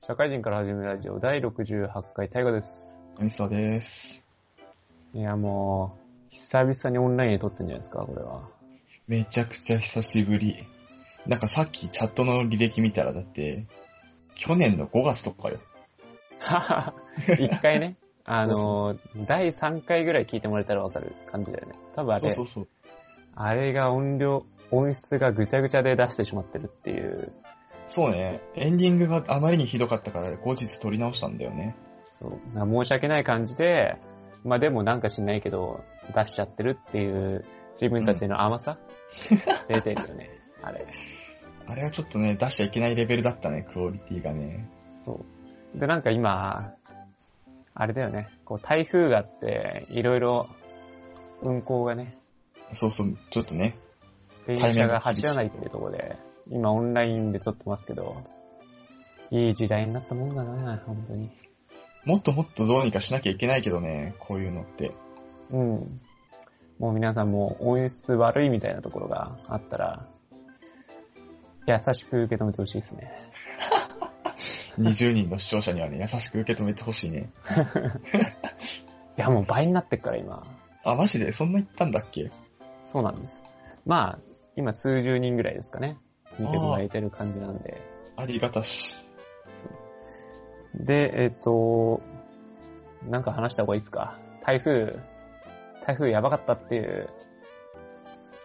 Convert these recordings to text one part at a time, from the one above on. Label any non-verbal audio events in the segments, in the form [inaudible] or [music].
社会人から始めるラジオ第68回大河です。みそです。いや、もう、久々にオンラインで撮ってんじゃないですか、これは。めちゃくちゃ久しぶり。なんかさっきチャットの履歴見たらだって、去年の5月とかよ。は [laughs] は一回ね、[laughs] あの、第3回ぐらい聞いてもらえたらわかる感じだよね。多分あれ、そうそうそう。あれが音量、音質がぐちゃぐちゃで出してしまってるっていう、そうね。エンディングがあまりにひどかったから後日撮り直したんだよね。そう、な申し訳ない感じで、まあでもなんか知んないけど、出しちゃってるっていう自分たちの甘さ、出てるよね、[laughs] あれ。あれはちょっとね、出しちゃいけないレベルだったね、クオリティがね。そう。で、なんか今、あれだよね、こう台風があって、いろいろ運行がね、そうそう、ちょっとね。電車が走らないというところで、今オンラインで撮ってますけど、いい時代になったもんだな、本当に。もっともっとどうにかしなきゃいけないけどね、こういうのって。うん。もう皆さんも音質悪いみたいなところがあったら、優しく受け止めてほしいですね。[laughs] 20人の視聴者にはね、優しく受け止めてほしいね。[laughs] いや、もう倍になってっから今。あ、マジで？そんな言ったんだっけ？そうなんです。まあ、今数十人ぐらいですかね。見てもらえてる感じなんで。ありがたし。で、えっ、と、なんか話した方がいいですか？台風、台風やばかったっていう。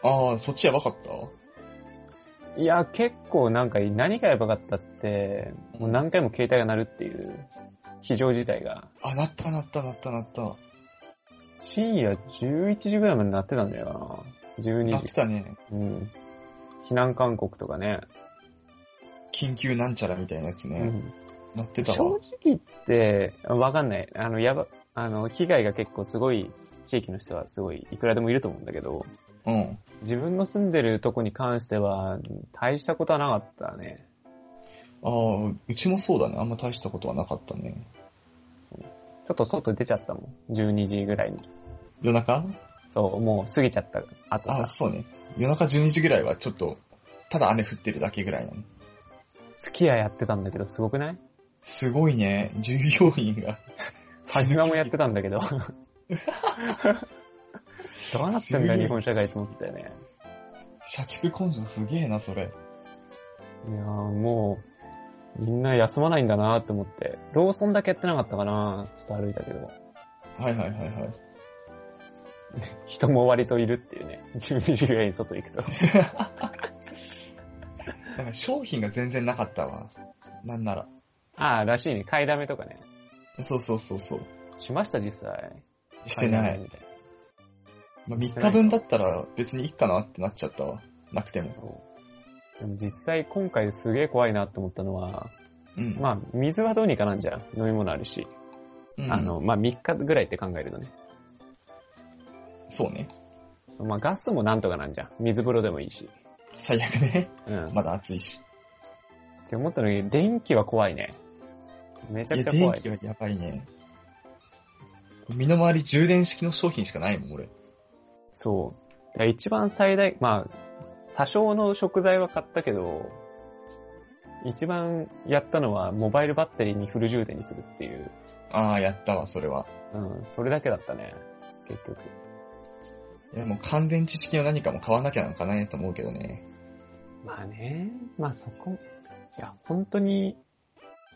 ああ、そっちやばかった？いや、結構なんか何がやばかったって、もう何回も携帯が鳴るっていう非常事態が、あ、なったなったなったなった。深夜11時ぐらいまで鳴ってたんだよな。12なって時。たね。うん。避難勧告とかね。緊急なんちゃらみたいなやつね。うん。なってた正わ。直言って、わかんない。あの、やば、あの、被害が結構すごい、地域の人はすごい、いくらでもいると思うんだけど、うん。自分の住んでるとこに関しては、大したことはなかったね。ああ、うちもそうだね。あんま大したことはなかったね。ちょっと外出ちゃったもん。12時ぐらいに。夜中？そう、もう過ぎちゃった後さあ、、そうね。夜中12時ぐらいはちょっと、ただ雨降ってるだけぐらいなの。スキヤやってたんだけど、すごくない？すごいね。従業員が。ファミマもやってたんだけど。[laughs] どうなってんだよ、日本社会と思ったよね。社畜根性すげえな、それ。いやーもう、みんな休まないんだなって思って。ローソンだけやってなかったかなちょっと歩いたけど。はいはいはいはい。[laughs] 人も割といるっていうね。12時ぐらいに外行くと。[laughs] なんか商品が全然なかったわ。なんなら。ああ、らしいね。買いだめとかね。そうそうそうそう。しました、実際。してない。まあ、3日分だったら別にいいかなってなっちゃったわ。なくても。でも実際今回すげえ怖いなって思ったのは、うん。まあ水はどうにかなんじゃん。飲み物あるし。うんあの、、まあ3日ぐらいって考えるとね。そうね。そうまあガスもなんとかなんじゃん。水風呂でもいいし。最悪ね。うん。[laughs] まだ暑いし。って思ったのに、電気は怖いね。めちゃくちゃ怖い。電気はやばいね。身の回り充電式の商品しかないもん、俺。そう。一番最大、まあ、多少の食材は買ったけど、一番やったのはモバイルバッテリーにフル充電にするっていう。ああ、やったわ、それは。うん、それだけだったね。結局。いや、もう乾電池式の何かも買わなきゃなんかないと思うけどね。まあね、まあそこ、いや、本当に、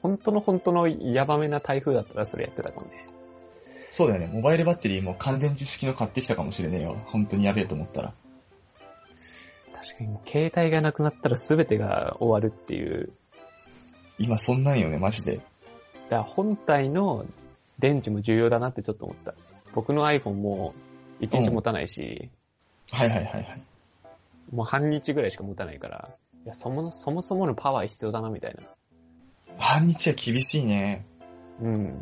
本当の本当のヤバめな台風だったらそれやってたかもね。そうだよね。モバイルバッテリーも乾電池式の買ってきたかもしれねえよ。本当にやべえと思ったら。確かにもう携帯がなくなったら全てが終わるっていう。今そんなんよね、マジで。だから本体の電池も重要だなってちょっと思った。僕の iPhone も1日持たないし、はいはいはいはい。もう半日ぐらいしか持たないから、いや、そもそもそものパワー必要だなみたいな。半日は厳しいね。うん。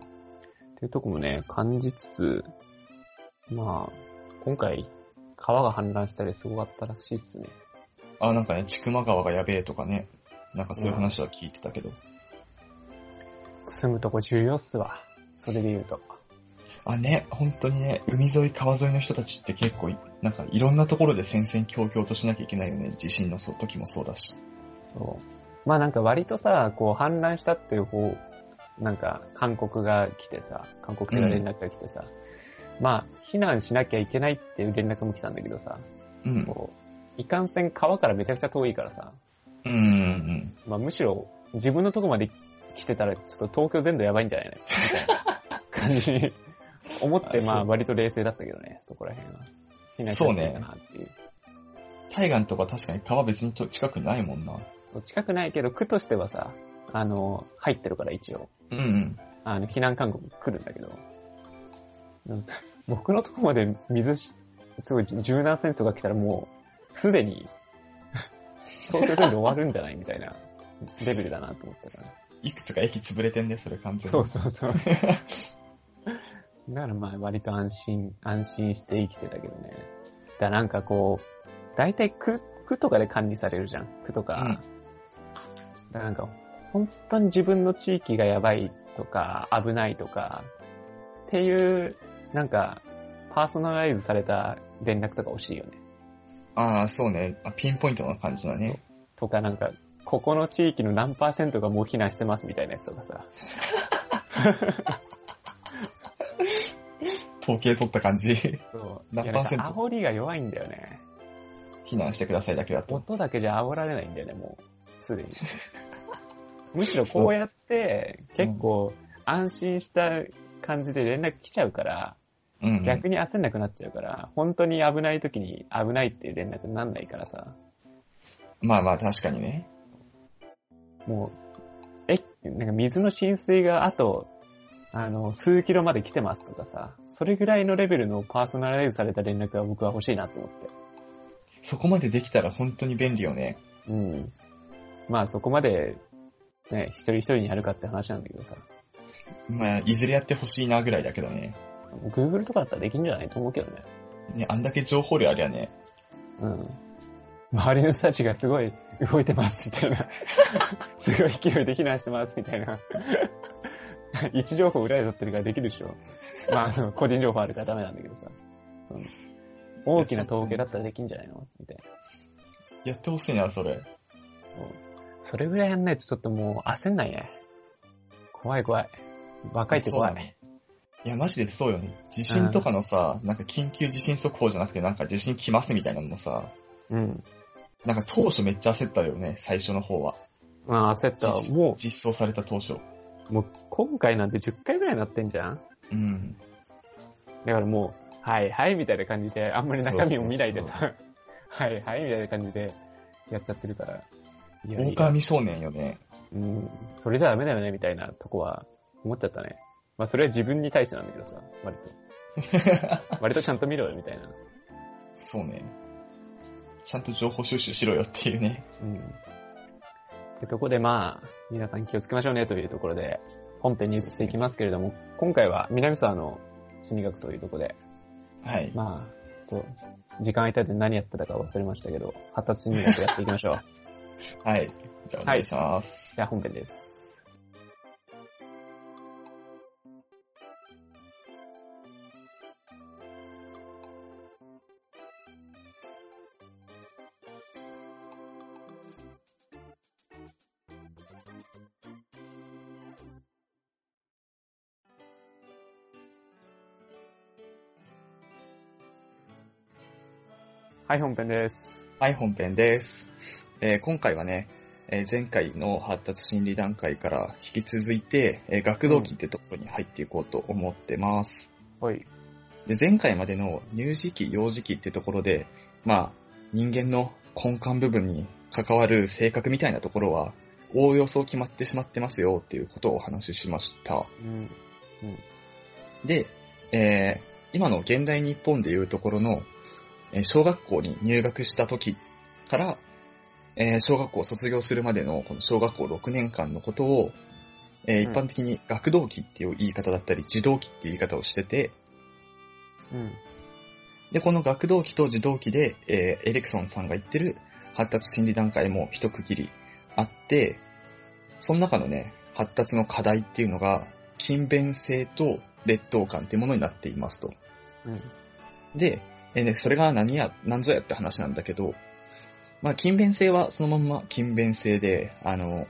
っていうとこもね、感じつつ、まあ、今回、川が氾濫したりすごかったらしいっすね。あ、なんかね、千曲川がやべえとかね。なんかそういう話は聞いてたけど。住むとこ重要っすわ。それで言うと。あ、ね、本当にね、海沿い川沿いの人たちって結構い、なんかいろんなところで戦々恐々としなきゃいけないよね。地震の時もそうだし。そまあなんか割とさ、こう反乱したっていう方、なんか韓国が来てさ、韓国から連絡が来てさ、まあ避難しなきゃいけないっていう連絡も来たんだけどさ、うん。こう、いかんせん川からめちゃくちゃ遠いからさ、うんうん。まあむしろ自分のとこまで来てたらちょっと東京全土やばいんじゃないの？みたいな感じに思って、まあ割と冷静だったけどね、そこら辺は。避難しなきゃいけないかなっていう。対岸とか確かに川別にと近くにないもんな。そう近くないけど、区としてはさ、あの、入ってるから一応。うんうん。あの、避難勧告来るんだけど。でもさ僕のとこまで水し、すごい柔軟戦争が来たらもう、すでに、[laughs] 東京全土終わるんじゃないみたいなレベルだなと思ったから。いくつか駅潰れてんね、それ完全に。そうそうそう。[laughs] だからまあ割と安心、安心して生きてたけどね。だなんかこう、大体区、区とかで管理されるじゃん。区とか。うんだなんか、本当に自分の地域がやばいとか、危ないとか、っていう、なんか、パーソナライズされた連絡とか欲しいよね。ああ、そうね。あピンポイントな感じだね。とかなんか、ここの地域の何パーセントがもう避難してますみたいなやつとかさ。[laughs] 統計取った感じ。そう。何パーセント？煽りが弱いんだよね。避難してくださいだけだと。音だけじゃ煽られないんだよね、もう。すでに。[laughs] むしろこうやって、結構安心した感じで連絡来ちゃうから、うん、うん。逆に焦んなくなっちゃうから、本当に危ない時に危ないっていう連絡になんないからさ、まあまあ確かにね。もう、え、なんか水の浸水があと、あの、数キロまで来てますとかさ、それぐらいのレベルのパーソナライズされた連絡は僕は欲しいなと思って。そこまでできたら本当に便利よね。うん。まあそこまで、ね、一人一人にやるかって話なんだけどさ。まあ、いずれやってほしいなぐらいだけどね。Google とかだったらできんじゃないと思うけどね。ね、あんだけ情報量ありゃね。うん。周りの人たちがすごい動いてますみたいな。[laughs] すごい勢いで避難してますみたいな。[laughs] 位置情報裏で取ってるからできるでしょ。まあ、あの、個人情報あるからダメなんだけどさ。その大きな統計だったらできんじゃないの？みたいな。やってほしいな、それ。それぐらいやんないとちょっともう焦んないね。怖い怖い。若いって怖い。いや、マジでそうよね。地震とかのさ、なんか緊急地震速報じゃなくて、なんか地震来ますみたいなのもさ、うん。なんか当初めっちゃ焦ったよね、最初の方は。まあ焦った。実も実装された当初。う、もう今回なんて10回ぐらいなってんじゃん？うん。だからもう、はいはいみたいな感じで、あんまり中身を見ないでそうさ、[laughs] はいはいみたいな感じでやっちゃってるから。いやいや狼少年よね。うん、それじゃダメだよねみたいなとこは思っちゃったね。まあそれは自分に対してなんだけどさ、割と。[laughs] 割とちゃんと見ろよみたいな。そうね。ちゃんと情報収集しろよっていうね。うん。ってとこでまあ、皆さん気をつけましょうねというところで、本編に移っていきますけれども、今回は南沢の心理学というところで、はい。まあ、ちょっと、時間空いたで何やってたか忘れましたけど、発達心理学やっていきましょう。[laughs] はい。じゃあお願いします。じゃあ本編です。はい、本編です。はい、本編です。えー今回はね、えー前回の発達心理段階から引き続いて、えー学童期ってところに入っていこうと思ってます。はい。で前回までの乳児期、幼児期ってところで、まあ、人間の根幹部分に関わる性格みたいなところは、おおよそ決まってしまってますよっていうことをお話ししました。うん。で、えー今の現代日本でいうところの、えー小学校に入学した時から、えー小学校を卒業するまでのこの小学校6年間のことを、えーうん一般的に学童期っていう言い方だったり、児童期っていう言い方をしてて、うん。で、この学童期と児童期で、えーエリクソンさんが言ってる発達心理段階も一区切りあって、その中のね、発達の課題っていうのが、勤勉性と劣等感っていうものになっていますと。うん。で、えーね、それが何や、何ぞやって話なんだけど、まあ、勤勉性はそのまんま勤勉性で、あの、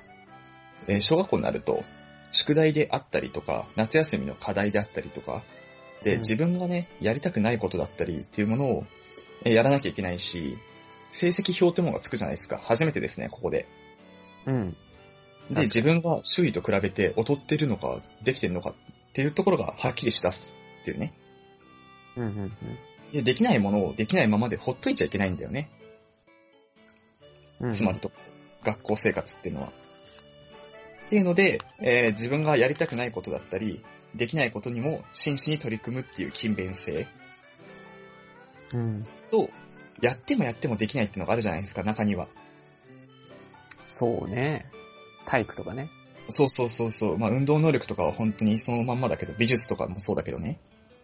えー小学校になると、宿題であったりとか、夏休みの課題であったりとか、で、うん自分がね、やりたくないことだったりっていうものを、えーやらなきゃいけないし、成績表ってものがつくじゃないですか。初めてですね、ここで。うん。で、自分が周囲と比べて劣ってるのか、できてるのかっていうところがはっきりしだすっていうね。うんうんで、できないものをできないままでほっといちゃいけないんだよね。うん。つまりと、学校生活っていうのは。っていうので、えー自分がやりたくないことだったり、できないことにも真摯に取り組むっていう勤勉性うん。と、やってもやってもできないっていうのがあるじゃないですか、中には。そうね。体育とかね。そうそうそうそう。まあ、運動能力とかは本当にそのまんまだけど、美術とかもそうだけどね。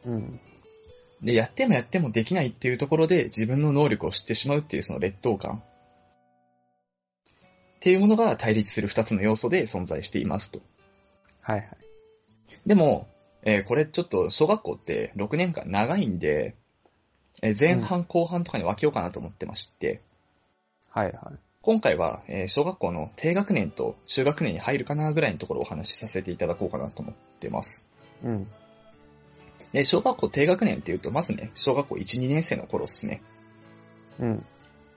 うん。で、やってもやってもできないっていうところで自分の能力を知ってしまうっていうその劣等感。っていうものが対立する二つの要素で存在していますと。はいはい。でも、えーこれちょっと小学校って6年間長いんで、えー前半後半とかに分けようかなと思ってまして、はいはい。今回は、えー小学校の低学年と中学年に入るかなぐらいのところをお話しさせていただこうかなと思ってます。うん。で、小学校低学年っていうと、まずね、小学校1、2年生の頃ですね。うん。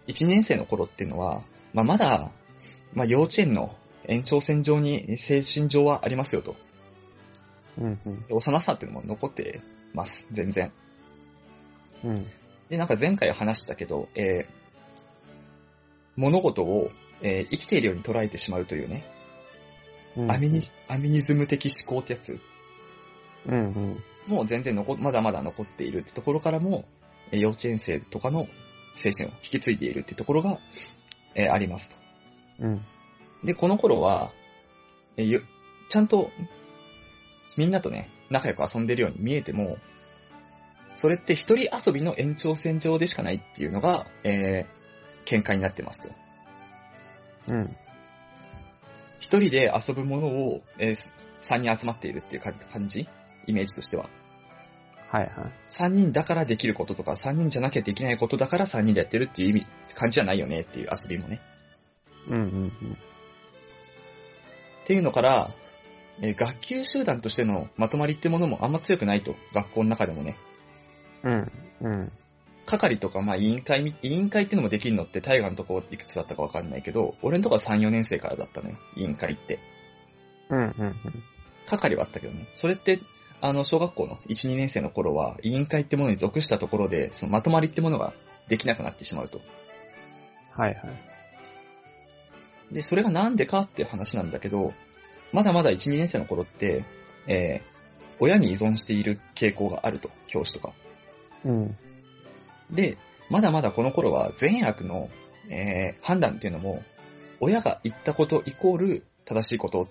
1、2年生の頃っていうのは、まあ、まだ、まあ、幼稚園の延長線上に精神上はありますよと。うんうん。で幼さっていうのも残ってます、全然。うん。で、なんか前回話したけど、えー物事を、えー生きているように捉えてしまうというね、うん。アミニ、アミニズム的思考ってやつうんうん。もう全然残、まだまだ残っているってところからも、えー幼稚園生とかの精神を引き継いでいるってところが、えーありますと。うん。で、この頃は、えーゆちゃんと、みんなとね、仲良く遊んでるように見えても、それって一人遊びの延長線上でしかないっていうのが、えー、見解になってますと。うん。一人で遊ぶものを、えー、三人集まっているっていうか感じイメージとしては。はいはい。三人だからできることとか、三人じゃなきゃできないことだから三人でやってるっていう意味、感じじゃないよねっていう遊びもね。うんうんっていうのから、えー学級集団としてのまとまりってものもあんま強くないと。学校の中でもね。うん。うん。うん。係とか、まあ委員会み、委員会ってのもできるのって大河のとこいくつだったかわかんないけど、俺のとこは3、4年生からだったのよ。委員会って。うんうん係はあったけどね。それって、あの、小学校の1、2年生の頃は、委員会ってものに属したところで、そのまとまりってものができなくなってしまうと。はいはい。で、それがなんでかっていう話なんだけど、まだまだ1、2年生の頃って、えー、親に依存している傾向があると、教師とか。うん。で、まだまだこの頃は善悪の、えー判断っていうのも、親が言ったことイコール正しいこと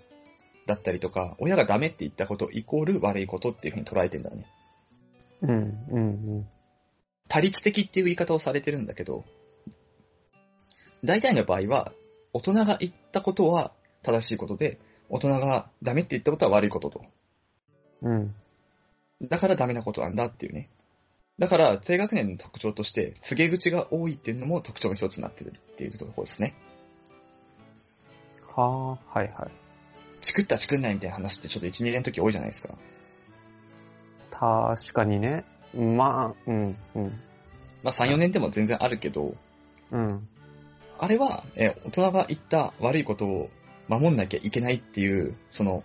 だったりとか、親がダメって言ったことイコール悪いことっていうふうに捉えてんだね。うんうん多律的っていう言い方をされてるんだけど、大体の場合は、大人が言ったことは正しいことで、大人がダメって言ったことは悪いことと。うん。うん。だからダメなことなんだっていうね。だから、低学年の特徴として、告げ口が多いっていうのも特徴の一つになってるっていうところですね。はあ、はいはい。チクったチクんないみたいな話ってちょっと1、2年の時多いじゃないですか。確かにね。まあ、うん、うん。まあ3、4年でも全然あるけど、うん。あれは、えー大人が言った悪いことを守んなきゃいけないっていう、その、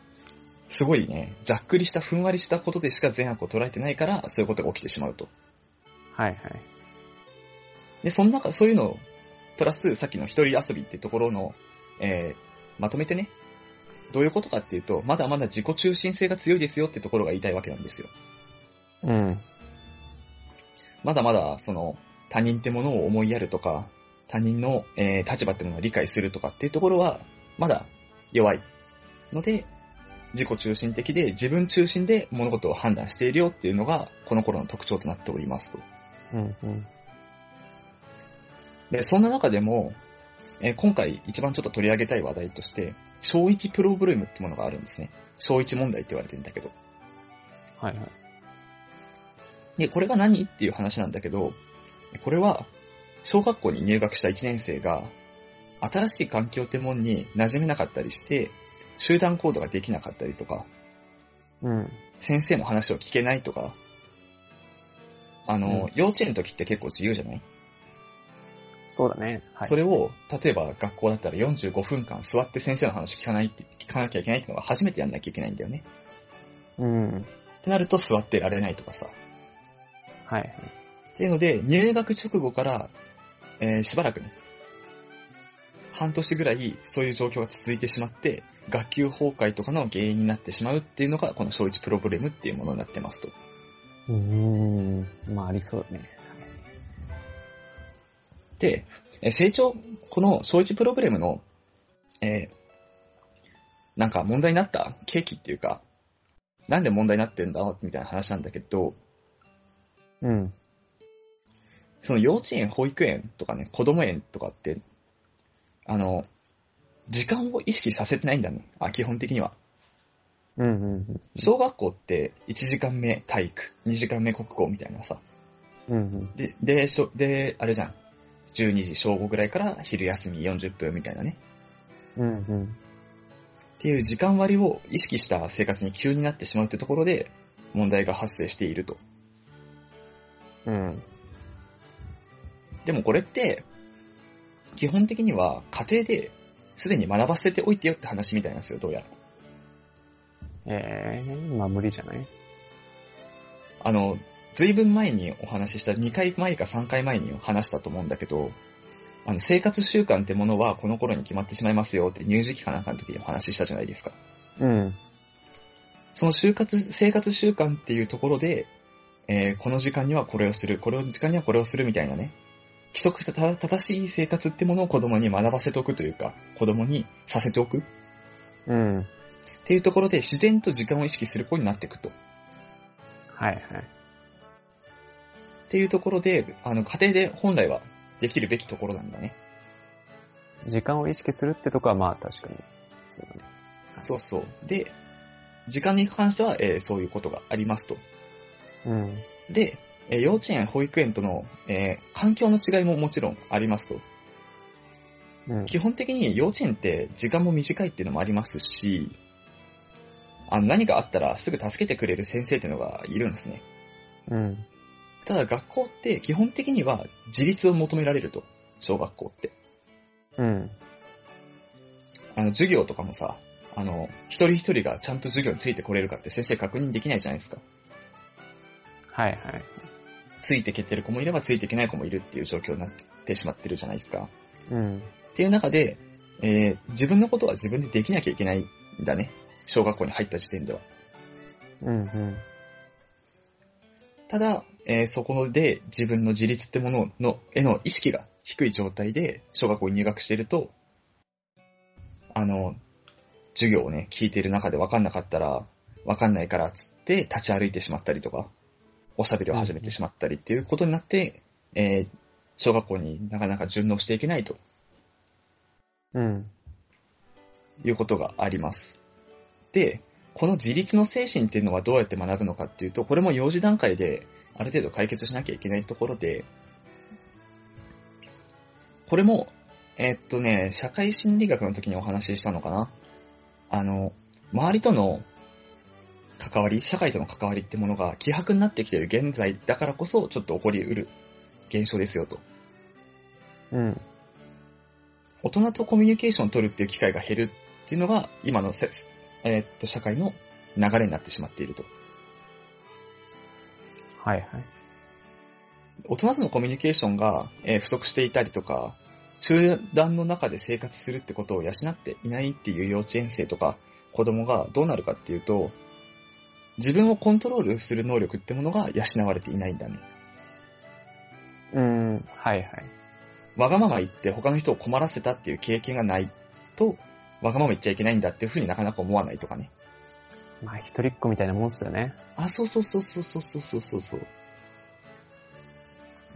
すごいね、ざっくりした、ふんわりしたことでしか善悪を捉えてないから、そういうことが起きてしまうと。はいはい。で、その中、そういうのを、プラス、さっきの一人遊びってところの、えーまとめてね、どういうことかっていうと、まだまだ自己中心性が強いですよってところが言いたいわけなんですよ。うん。まだまだ、その、他人ってものを思いやるとか、他人の、えー立場ってものを理解するとかっていうところは、まだ弱い。ので、自己中心的で自分中心で物事を判断しているよっていうのが、この頃の特徴となっておりますと。うんうん。で、そんな中でも、えー今回一番ちょっと取り上げたい話題として、小一プロブレムってものがあるんですね。小一問題って言われてるんだけど。はいはい。で、これが何っていう話なんだけど、これは、小学校に入学した1年生が、新しい環境ってもんに馴染めなかったりして、集団行動ができなかったりとか、うん。先生の話を聞けないとか、あの、うん幼稚園の時って結構自由じゃない、そうだね。はい。それを、例えば学校だったら45分間座って先生の話聞かないって、聞かなきゃいけないっていうのが初めてやんなきゃいけないんだよね。うん。ってなると座ってられないとかさ。はいはい。っていうので、入学直後から、えーしばらくね、半年ぐらいそういう状況が続いてしまって、学級崩壊とかの原因になってしまうっていうのが、この小1プロブレムっていうものになってますと。うーん。まあ、ありそうだね。で、えー成長、この小1プロブレムの、えーなんか問題になった？契機っていうか、なんで問題になってんだ？みたいな話なんだけど、うん。その幼稚園、保育園とかね、子供園とかって、あの、時間を意識させてないんだね。あ、基本的には。うんうんうん。小学校って1時間目体育、2時間目国語みたいなさ。うんうん。で、で、しょで、あれじゃん。12時正午ぐらいから昼休み40分みたいなね。うんうん。っていう時間割を意識した生活に急になってしまうというところで問題が発生していると。うん。でもこれって、基本的には家庭ですでに学ばせておいてよって話みたいなんですよ、どうやら。ええまあ無理じゃない？あの、ずいぶん前にお話しした、2回前か3回前に話したと思うんだけど、あの、生活習慣ってものはこの頃に決まってしまいますよって乳児期かなんかの時にお話ししたじゃないですか。うん。その就活、生活習慣っていうところで、えーこの時間にはこれをする、この時間にはこれをするみたいなね、規則た正しい生活ってものを子供に学ばせておくというか、子供にさせておくっうん。ていうところで自然と時間を意識する子になっていくと。はいはい。っていうところで、あの、家庭で本来はできるべきところなんだね。時間を意識するってとこはまあ確かに。そうだね。そうそう。で、時間に関しては、えーそういうことがありますと。うん。で、えー幼稚園、保育園との、えー環境の違いももちろんありますと。うん。基本的に幼稚園って時間も短いっていうのもありますし、あの何かあったらすぐ助けてくれる先生っていうのがいるんですね。うん。ただ学校って基本的には自立を求められると。小学校って。うん。あの授業とかもさ、あの、一人一人がちゃんと授業についてこれるかって先生確認できないじゃないですか。はいはい。ついてけてる子もいればついていけない子もいるっていう状況になってしまってるじゃないですか。うん。っていう中で、えー自分のことは自分でできなきゃいけないんだね。小学校に入った時点では。うんうん。ただ、えーそこで自分の自立ってものの、への意識が低い状態で小学校に入学していると、あの、授業をね、聞いている中で分かんなかったら、分かんないからっつって立ち歩いてしまったりとか、おしゃべりを始めてしまったりっていうことになって、えー小学校になかなか順応していけないとうん。いうことがあります。で、この自立の精神っていうのはどうやって学ぶのかっていうと、これも幼児段階である程度解決しなきゃいけないところで、これも、えーっとね、社会心理学の時にお話ししたのかなあの、周りとの関わり、社会との関わりってものが希薄になってきている現在だからこそ、ちょっと起こり得る現象ですよと。うん。大人とコミュニケーションを取るっていう機会が減るっていうのが、今のせ、えーっと、社会の流れになってしまっていると。はいはい。大人とのコミュニケーションが、えー不足していたりとか、集団の中で生活するってことを養っていないっていう幼稚園生とか子供がどうなるかっていうと、自分をコントロールする能力ってものが養われていないんだね。うん。はいはい。わがまま言って他の人を困らせたっていう経験がないと、わがまま言っちゃいけないんだっていうふうになかなか思わないとかね。まあ一人っ子みたいなもんっすよね。あ、そうそうそうそうそうそうそうそうそう。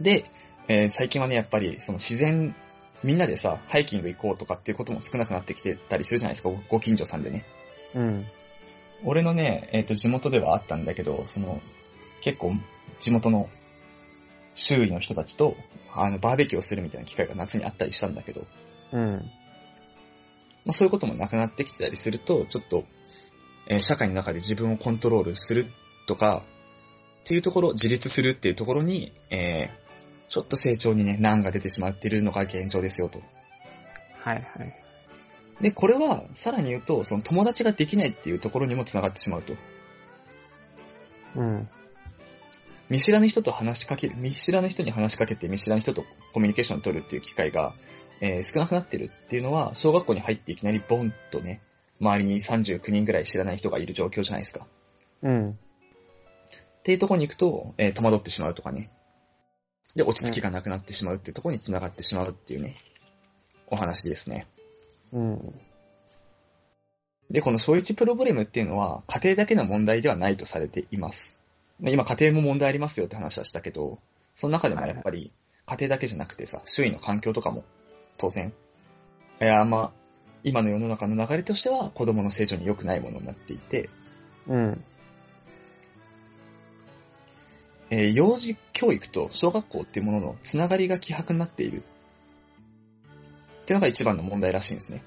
で、えー最近はね、やっぱり、その自然、みんなでさ、ハイキング行こうとかっていうことも少なくなってきてたりするじゃないですか、ごご近所さんでね。うん。俺のね、えっ、と、地元ではあったんだけど、その、結構、地元の、周囲の人たちと、あの、バーベキューをするみたいな機会が夏にあったりしたんだけど、うん。まあそういうこともなくなってきてたりすると、ちょっと、えー社会の中で自分をコントロールするとか、っていうところ、自立するっていうところに、えーちょっと成長にね、難が出てしまっているのが現状ですよと。はいはい。で、これは、さらに言うと、その友達ができないっていうところにも繋がってしまうと。うん。見知らぬ人と話しかける、見知らぬ人に話しかけて見知らぬ人とコミュニケーションを取るっていう機会が、えー少なくなってるっていうのは、小学校に入っていきなりボンとね、周りに39人ぐらい知らない人がいる状況じゃないですか。うん。っていうところに行くと、えー戸惑ってしまうとかね。で、落ち着きがなくなってしまうっていうところに繋がってしまうっていうね、お話ですね。うん。で、この小一プロブレムっていうのは、家庭だけの問題ではないとされています。で今、家庭も問題ありますよって話はしたけど、その中でもやっぱり、家庭だけじゃなくてさ、周囲の環境とかも、当然、いや、まあ、今の世の中の流れとしては、子供の成長に良くないものになっていて、うん。えー幼児教育と小学校っていうもののつながりが希薄になっている。っていうのが一番の問題らしいんですね。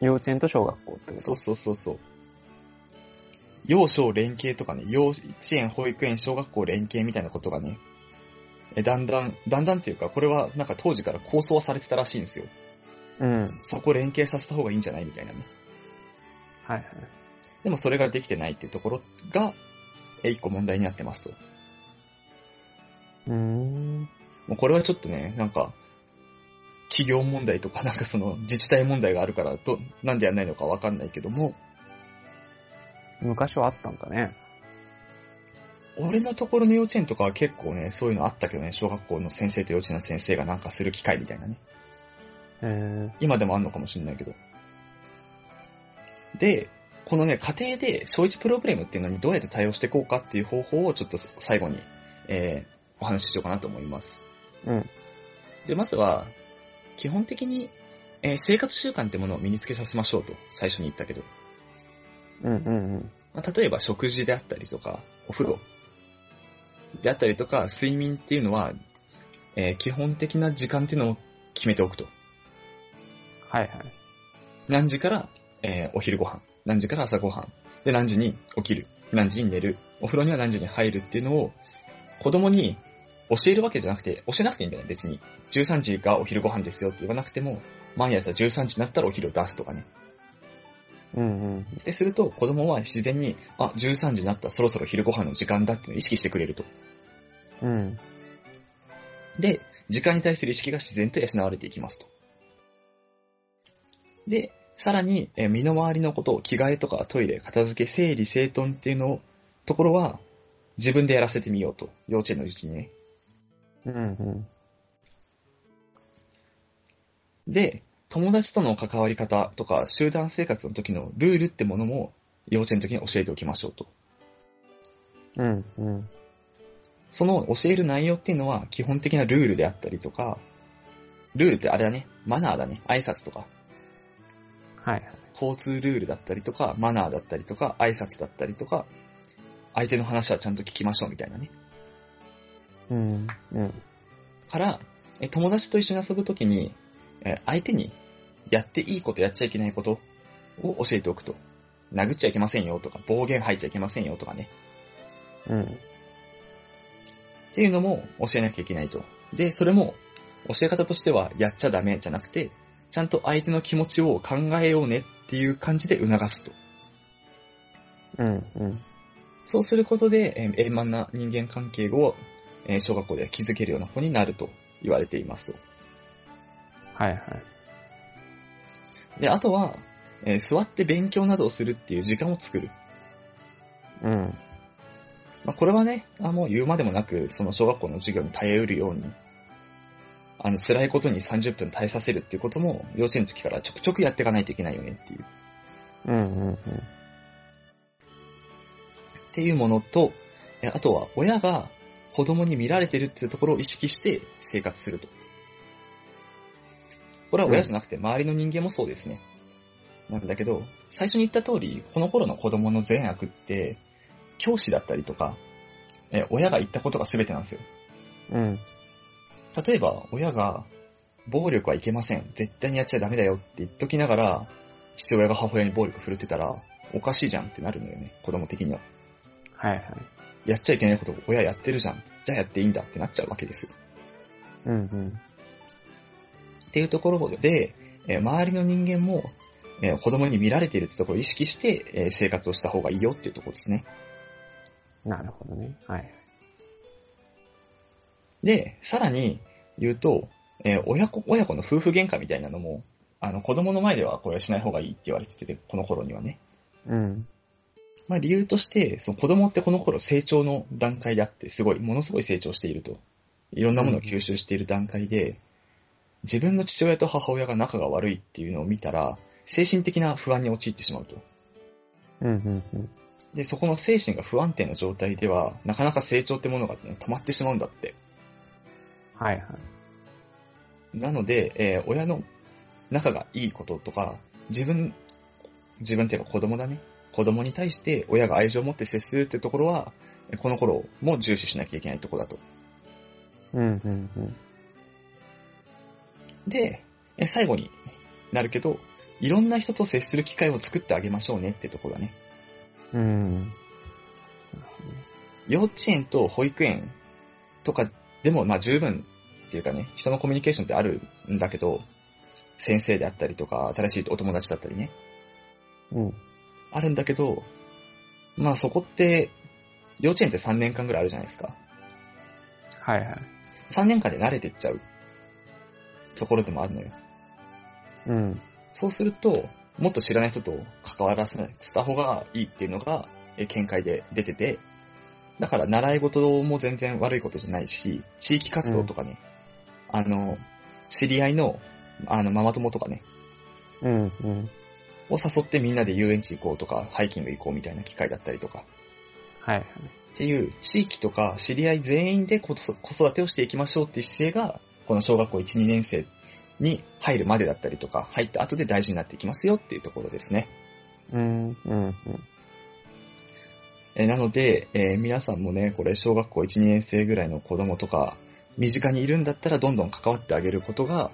幼稚園と小学校ってこと？そうそうそうそう。幼小連携とかね、幼稚園、保育園、小学校連携みたいなことがね、えだんだん、だんだんっていうか、これはなんか当時から構想はされてたらしいんですよ。うん。そこ連携させた方がいいんじゃないみたいなね。はいはい。でもそれができてないっていうところが、え一個問題になってますと。うーん。もうこれはちょっとね、なんか、企業問題とか、[laughs] なんかその自治体問題があるから、ど、なんでやんないのかわかんないけども、昔はあったんだね。俺のところの幼稚園とかは結構ね、そういうのあったけどね、小学校の先生と幼稚園の先生がなんかする機会みたいなね。へ今でもあんのかもしれないけど。で、このね、家庭で小一プロブレムっていうのにどうやって対応していこうかっていう方法をちょっと最後に、えー、お話ししようかなと思います。うん。で、まずは、基本的に、えー生活習慣ってものを身につけさせましょうと、最初に言ったけど。うんうんうん。まあ、例えば食事であったりとか、お風呂であったりとか、睡眠っていうのは、えー基本的な時間っていうのを決めておくと。はいはい。何時から、えーお昼ご飯、何時から朝ご飯、で何時に起きる、何時に寝る、お風呂には何時に入るっていうのを、子供に教えるわけじゃなくて、教えなくていいんだよね、別に。13時がお昼ご飯ですよって言わなくても、毎朝13時になったらお昼を出すとかね。うんうん。で、すると子供は自然に、あ、13時になった、そろそろ昼ご飯の時間だっていうのを意識してくれると。うん。で、時間に対する意識が自然と養われていきますと。で、さらに、えー身の回りのことを着替えとかトイレ、片付け、整理、整頓っていうのを、ところは、自分でやらせてみようと。幼稚園のうちにね。うんうん。で、友達との関わり方とか、集団生活の時のルールってものも、幼稚園の時に教えておきましょうと。うんうん。その教える内容っていうのは、基本的なルールであったりとか、ルールってあれだね、マナーだね、挨拶とか、はいはい。交通ルールだったりとか、マナーだったりとか、挨拶だったりとか、相手の話はちゃんと聞きましょうみたいなね。うんうん。から、え友達と一緒に遊ぶときに、え相手にやっていいことやっちゃいけないことを教えておくと。殴っちゃいけませんよとか、暴言吐いちゃいけませんよとかね。うん。っていうのも教えなきゃいけないと。で、それも教え方としてはやっちゃダメじゃなくて、ちゃんと相手の気持ちを考えようねっていう感じで促すと。うんうん。そうすることで、えー円満な人間関係を、えー小学校では築けるような子になると言われていますと。はいはい。で、あとは、えー座って勉強などをするっていう時間を作る。うん。まあ、これはね、あもう言うまでもなく、その小学校の授業に耐えうるように、あの、辛いことに30分耐えさせるっていうことも、幼稚園の時からちょくちょくやっていかないといけないよねっていう。うんうんうん。っていうものと、えあとは親が子供に見られてるっていうところを意識して生活すると。これは親じゃなくて周りの人間もそうですね。なんだけど、最初に言った通り、この頃の子供の善悪って、教師だったりとか、えー親が言ったことが全てなんですよ。うん。例えば、親が、暴力はいけません。絶対にやっちゃダメだよって言っときながら、父親が母親に暴力振るってたら、おかしいじゃんってなるのよね。子供的には。はいはい。やっちゃいけないこと親やってるじゃん。じゃあやっていいんだってなっちゃうわけですよ。うんうん。っていうところで、えー周りの人間も、えー子供に見られているってところを意識して、えー生活をした方がいいよっていうところですね。なるほどね。はい。で、さらに言うと、えー親子、親子の夫婦喧嘩みたいなのも、あの、子供の前ではこれはしない方がいいって言われてて、この頃にはね。うん。まあ理由として、その子供ってこの頃成長の段階であって、すごい、ものすごい成長していると。いろんなものを吸収している段階で、自分の父親と母親が仲が悪いっていうのを見たら、精神的な不安に陥ってしまうと。うんうんうん。で、そこの精神が不安定な状態では、なかなか成長ってものが、ね、止まってしまうんだって。はいはい。なので、えー親の仲がいいこととか、自分、自分っていうか子供だね。子供に対して親が愛情を持って接するってところは、えこの頃も重視しなきゃいけないところだと。うんうんうん。で、え最後になるけど、いろんな人と接する機会を作ってあげましょうねってところだね。うん。幼稚園と保育園とかでも、まあ十分っていうかね、人のコミュニケーションってあるんだけど、先生であったりとか、新しいお友達だったりね、うん。あるんだけど、まあそこって、幼稚園って3年間ぐらいあるじゃないですか。はいはい。3年間で慣れてっちゃうところでもあるのよ。うん。そうすると、もっと知らない人と関わらせた方がいいっていうのが、え見解で出てて、だから習い事も全然悪いことじゃないし、地域活動とかね、あの、知り合いの、あの、ママ友とかね、うんうん。を誘ってみんなで遊園地行こうとか、ハイキング行こうみたいな機会だったりとか、はいはい。っていう地域とか知り合い全員で子子育てをしていきましょうっていう姿勢が、この小学校1、2年生に入るまでだったりとか、入った後で大事になっていきますよっていうところですね。うんうんうん。えーなので、えー皆さんもね、これ小学校1、2年生ぐらいの子供とか、身近にいるんだったらどんどん関わってあげることが、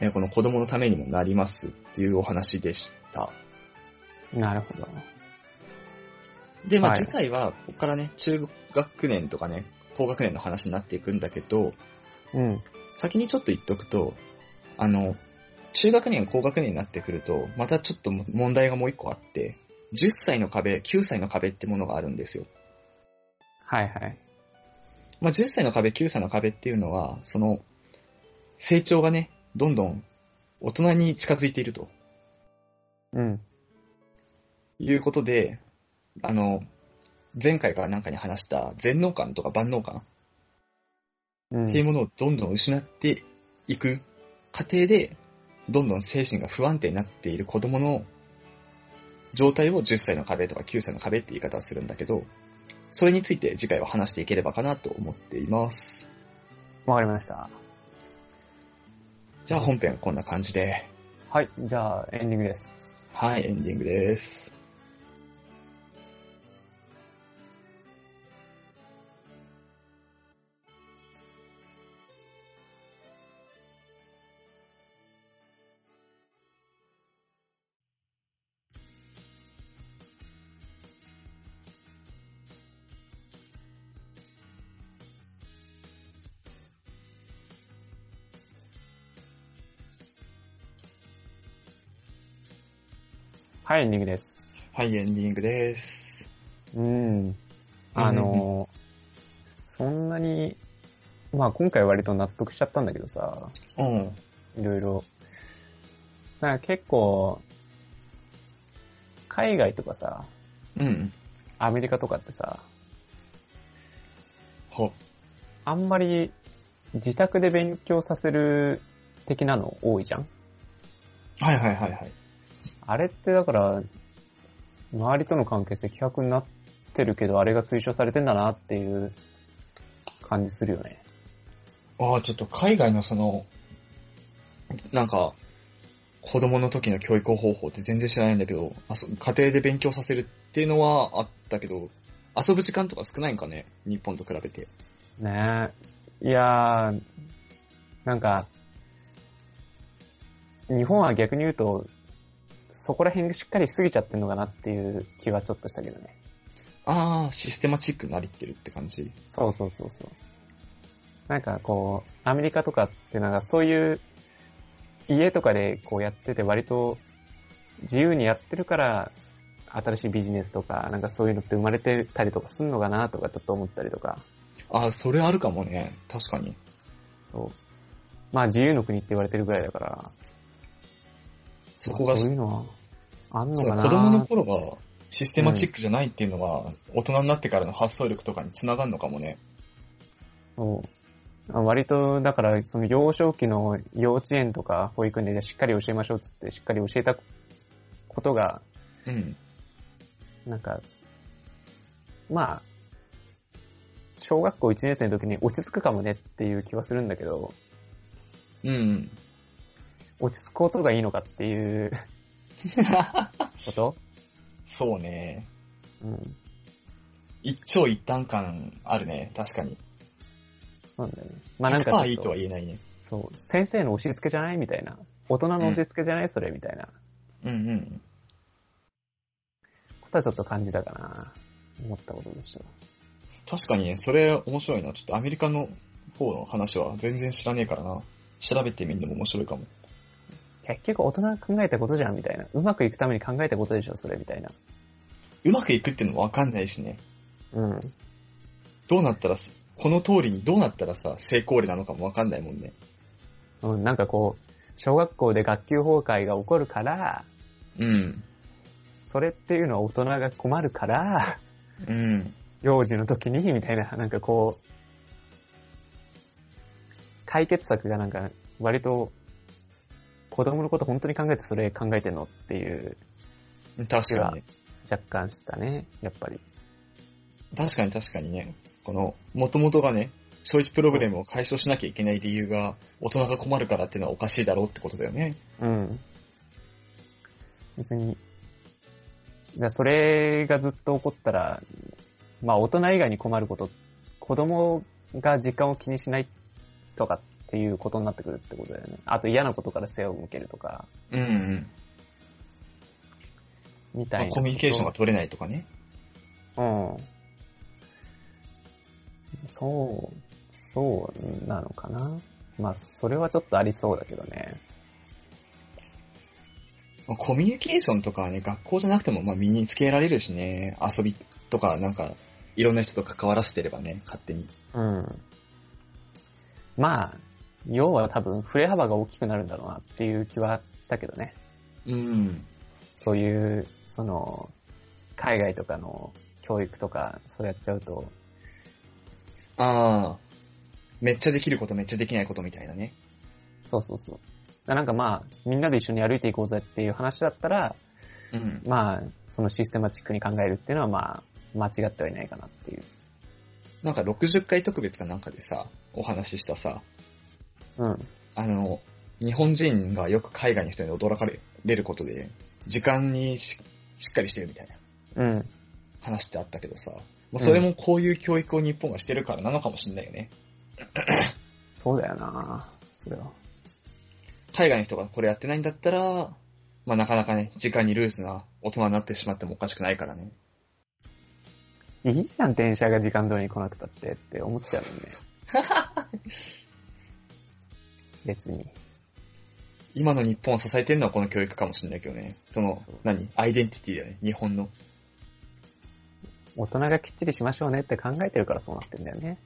えーこの子供のためにもなりますっていうお話でした。なるほど。で、まあはい次回は、ここからね、中学年とかね、高学年の話になっていくんだけど、うん。先にちょっと言っとくと、あの、中学年、高学年になってくると、またちょっと問題がもう一個あって、10歳の壁、9歳の壁ってものがあるんですよ。はいはい。まあ、10歳の壁、9歳の壁っていうのは、その、成長がね、どんどん大人に近づいているとうん。いうことで、あの、前回からなんかに話した全能感とか万能感うん。っていうものをどんどん失っていく過程で、どんどん精神が不安定になっている子供の状態を10歳の壁とか9歳の壁って言い方をするんだけど、それについて次回は話していければかなと思っています。わかりました。じゃあ本編はこんな感じで、はい。じゃあ、エンディングです。はい、エンディングです。はい、エンディングです。はい、エンディングです。うん。あの、そんなに、まあ今回割と納得しちゃったんだけどさ、うん。いろいろ。なんか結構、海外とかさ、うん。アメリカとかってさ、ほ、あんまり自宅で勉強させる的なの多いじゃん？はいはいはいはい。あれってだから、周りとの関係性希薄になってるけど、あれが推奨されてんだなっていう感じするよね。ああ、ちょっと海外のその、なんか、子供の時の教育方法って全然知らないんだけど、あそ家庭で勉強させるっていうのはあったけど、遊ぶ時間とか少ないんかね？日本と比べて。ねえ。いやー、なんか、日本は逆に言うと、そこら辺がしっかりしすぎちゃってんのかなっていう気はちょっとしたけどね。あー、システマチックになりってるって感じ？そうそうそうそう。なんかこう、アメリカとかっていうのがそういう家とかでこうやってて割と自由にやってるから新しいビジネスとかなんかそういうのって生まれてたりとかすんのかなとかちょっと思ったりとか。あー、それあるかもね。確かに。そう。まあ自由の国って言われてるぐらいだから。そこが、そういうのはあんのかな子供の頃がシステマチックじゃないっていうのが、大人になってからの発想力とかにつながるのかもね。そう。あ割と、だから、その幼少期の幼稚園とか保育園でしっかり教えましょうっつって、しっかり教えたことが、うん。なんか、まあ、小学校1年生の時に落ち着くかもねっていう気はするんだけど、うん。落ち着くことがいいのかっていうこと？そうね。うん。一長一短感あるね。確かに。なんだよね。まあなんかちょっ100%といいとは言えないね。そう、先生の押し付けじゃないみたいな。大人の押し付けじゃない、それみたいなうんうん。ことはちょっと感じたかな。思ったことでした。確かにね、それ面白いな。ちょっとアメリカの方の話は全然知らねえからな。調べてみるのも面白いかも。結局大人が考えたことじゃんみたいな。うまくいくために考えたことでしょ、それみたいな。うまくいくってのもわかんないしね。うん。どうなったらす、この通りにどうなったらさ、成功例なのかもわかんないもんね。うん、なんかこう、小学校で学級崩壊が起こるから、うん。それっていうのは大人が困るから、うん。幼児の時に、みたいな、なんかこう、解決策がなんか、割と、子供のこと本当に考えてそれ考えてんのっていう、確かにね。若干したね、やっぱり。確かに確かにね。この、元々がね、消費プログラムを解消しなきゃいけない理由が、大人が困るからっていうのはおかしいだろうってことだよね。うん。別に、だからそれがずっと起こったら、まあ大人以外に困ること、子供が時間を気にしないとかっていうことになってくるってことだよね。あと嫌なことから背を向けるとか、うんうん。みたいな。まあコミュニケーションが取れないとかね。うん。そう、そうなのかな。まあ、それはちょっとありそうだけどね。まあコミュニケーションとかはね、学校じゃなくてもまあ身につけられるしね、遊びとかなんか、いろんな人と関わらせてればね、勝手に。うん。まあ、要は多分、振れ幅が大きくなるんだろうなっていう気はしたけどね。うん。そういう、その、海外とかの教育とか、そうやっちゃうと、ああ、めっちゃできることめっちゃできないことみたいなね。そうそうそう。なんかまあ、みんなで一緒に歩いていこうぜっていう話だったら、うん。まあ、そのシステマチックに考えるっていうのはまあ、間違ってはいないかなっていう。なんか60回特別かなんかでさ、お話ししたさ、うん。あの、日本人がよく海外の人に驚かれることで、時間にししっかりしてるみたいなうん。話ってあったけどさ、まあ、それもこういう教育を日本がしてるからなのかもしれないよね。そうだよなそれは。海外の人がこれやってないんだったら、まあなかなかね、時間にルーズな大人になってしまってもおかしくないからね。いいじゃん、電車が時間通りに来なくたってって思っちゃうもんね。[laughs] 別に。今の日本を支えてるのはこの教育かもしれないけどね。そのそう、何？アイデンティティだよね。日本の。大人がきっちりしましょうねって考えてるからそうなってんだよね。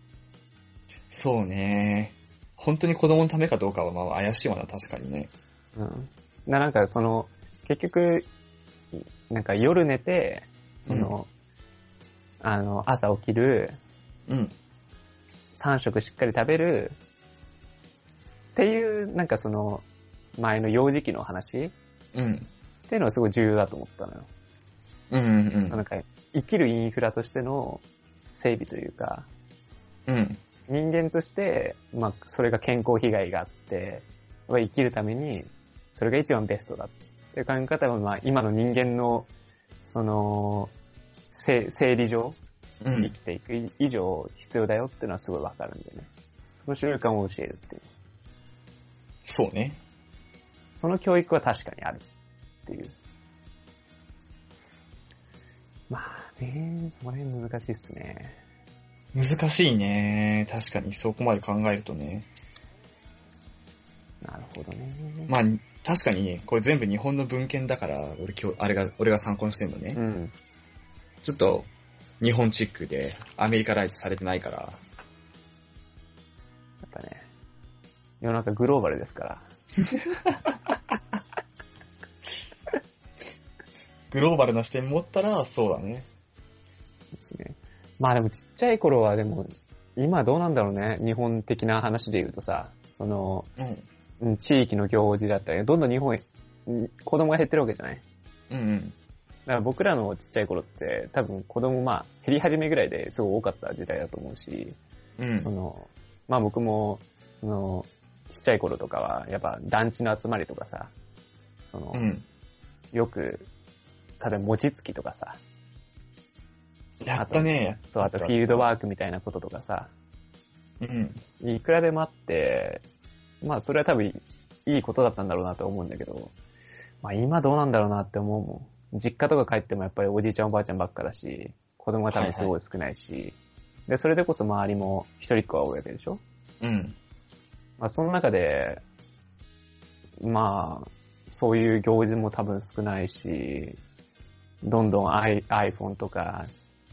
そうね。本当に子供のためかどうかはまあ怪しいわな、確かにね。うん。ななんかその、結局、なんか夜寝て、その、あの、朝起きる、うん。3食しっかり食べる、っていう、なんかその、前の幼児期の話っうん。ていうのはすごい重要だと思ったのよ。うんうんそのなんか、生きるインフラとしての整備というか、うん。うん。人間として、まあ、それが健康被害があって、は生きるために、それが一番ベストだっていう考え方は、まあ、今の人間の、その、せ生理上、うん。生きていく以上必要だよっていうのはすごいわかるんでね。その習慣を教えるっていう。そうね。その教育は確かにあるっていう。まあね、その辺難しいっすね。難しいね。確かにそこまで考えるとね。なるほどね。まあ、確かに、これ全部日本の文献だから、俺今日、あれが、俺が参考にしてるのね。うん。ちょっと、日本チックで、アメリカライズされてないから、世の中グローバルですから。[laughs] グローバルな視点持ったら、そうだね。ですね。まあでもちっちゃい頃はでも、今どうなんだろうね。日本的な話で言うとさ、その、うん。うん地域の行事だったり、どんどん日本子供が減ってるわけじゃない？うんうん。だから僕らのちっちゃい頃って、多分子供まあ減り始めぐらいですごい多かった時代だと思うし、うんそ。の、まあ僕も、その、ちっちゃい頃とかは、やっぱ団地の集まりとかさ、その、うん。よく、例えば餅つきとかさ、やったね。そう、あとフィールドワークみたいなこととかさ、うん。いくらでもあって、まあそれは多分いいことだったんだろうなと思うんだけど、まあ今どうなんだろうなって思うもん。実家とか帰ってもやっぱりおじいちゃんおばあちゃんばっかだし、子供が多分すごい少ないし、で、それでこそ周りも一人っ子が多いわけでしょ？うん。まあその中で、まあ、そういう行事も多分少ないし、どんどん I- iPhone とか、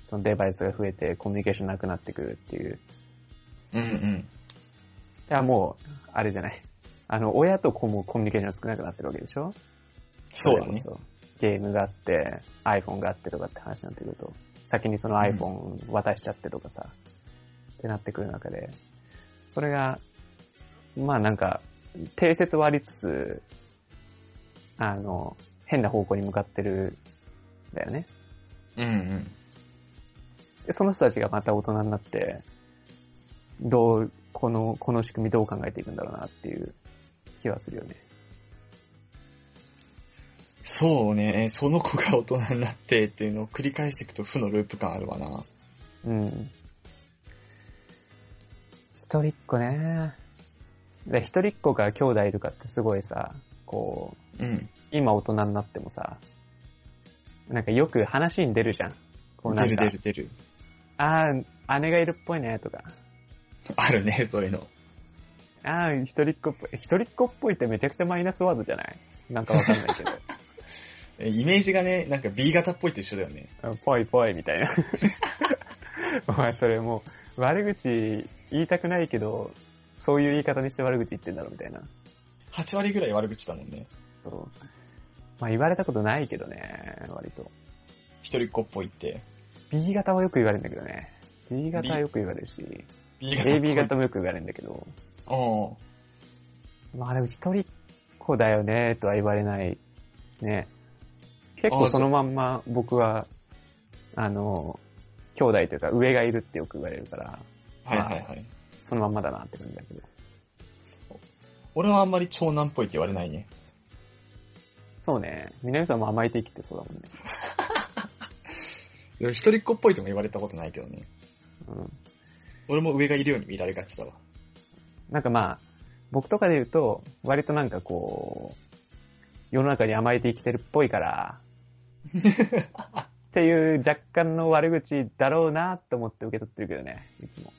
そのデバイスが増えてコミュニケーションなくなってくるっていう。うんうん。いや、もう、あれじゃない。あの、親と子もコミュニケーション少なくなってるわけでしょ？そうだね。ゲームがあって、iPhone があってとかって話になってくると、先にその iPhone 渡しちゃってとかさ、ってなってくる中で、それが、まあなんか、定説はありつつ、あの、変な方向に向かってる、んだよね。うんうん。で、その人たちがまた大人になって、どう、この、この仕組みどう考えていくんだろうなっていう気はするよね。そうね。その子が大人になってっていうのを繰り返していくと負のループ感あるわな。うん。一人っ子ね。で、一人っ子が兄弟いるかってすごいさ、こう、うん。今大人になってもさ、なんかよく話に出るじゃん。こうな出んか、る出る出る。ああ、姉がいるっぽいね、とか。あるね、そういうの。ああ、一人っ子っぽい。一人っ子っぽいってめちゃくちゃマイナスワードじゃない？なんかわかんないけど。え [laughs] イメージがね、なんか B 型っぽいと一緒だよね。ぽいぽいみたいな。[laughs] お前それもう、悪口言いたくないけど、そういう言い方にして悪口言ってんだろみたいな。8割ぐらい悪口だもんね。そう。まあ言われたことないけどね、割と。一人っ子っぽいって。B 型はよく言われるんだけどね。B 型はよく言われるし、B 型。AB 型もよく言われるんだけど、おまあでも一人っ子だよね、とは言われない。ね。結構そのまんま僕は、あの、兄弟というか上がいるってよく言われるから、はいはいはい。そのまんまだなって感じだけど。俺はあんまり長男っぽいって言われないね。そうね。南さんも甘えて生きてそうだもんね。[laughs] 一人っ子っぽいとも言われたことないけどね。うん。俺も上がいるように見られがちだわ。なんかまあ、僕とかで言うと、割となんかこう、世の中に甘えて生きてるっぽいから、[laughs] っていう若干の悪口だろうなと思って受け取ってるけどね、いつも。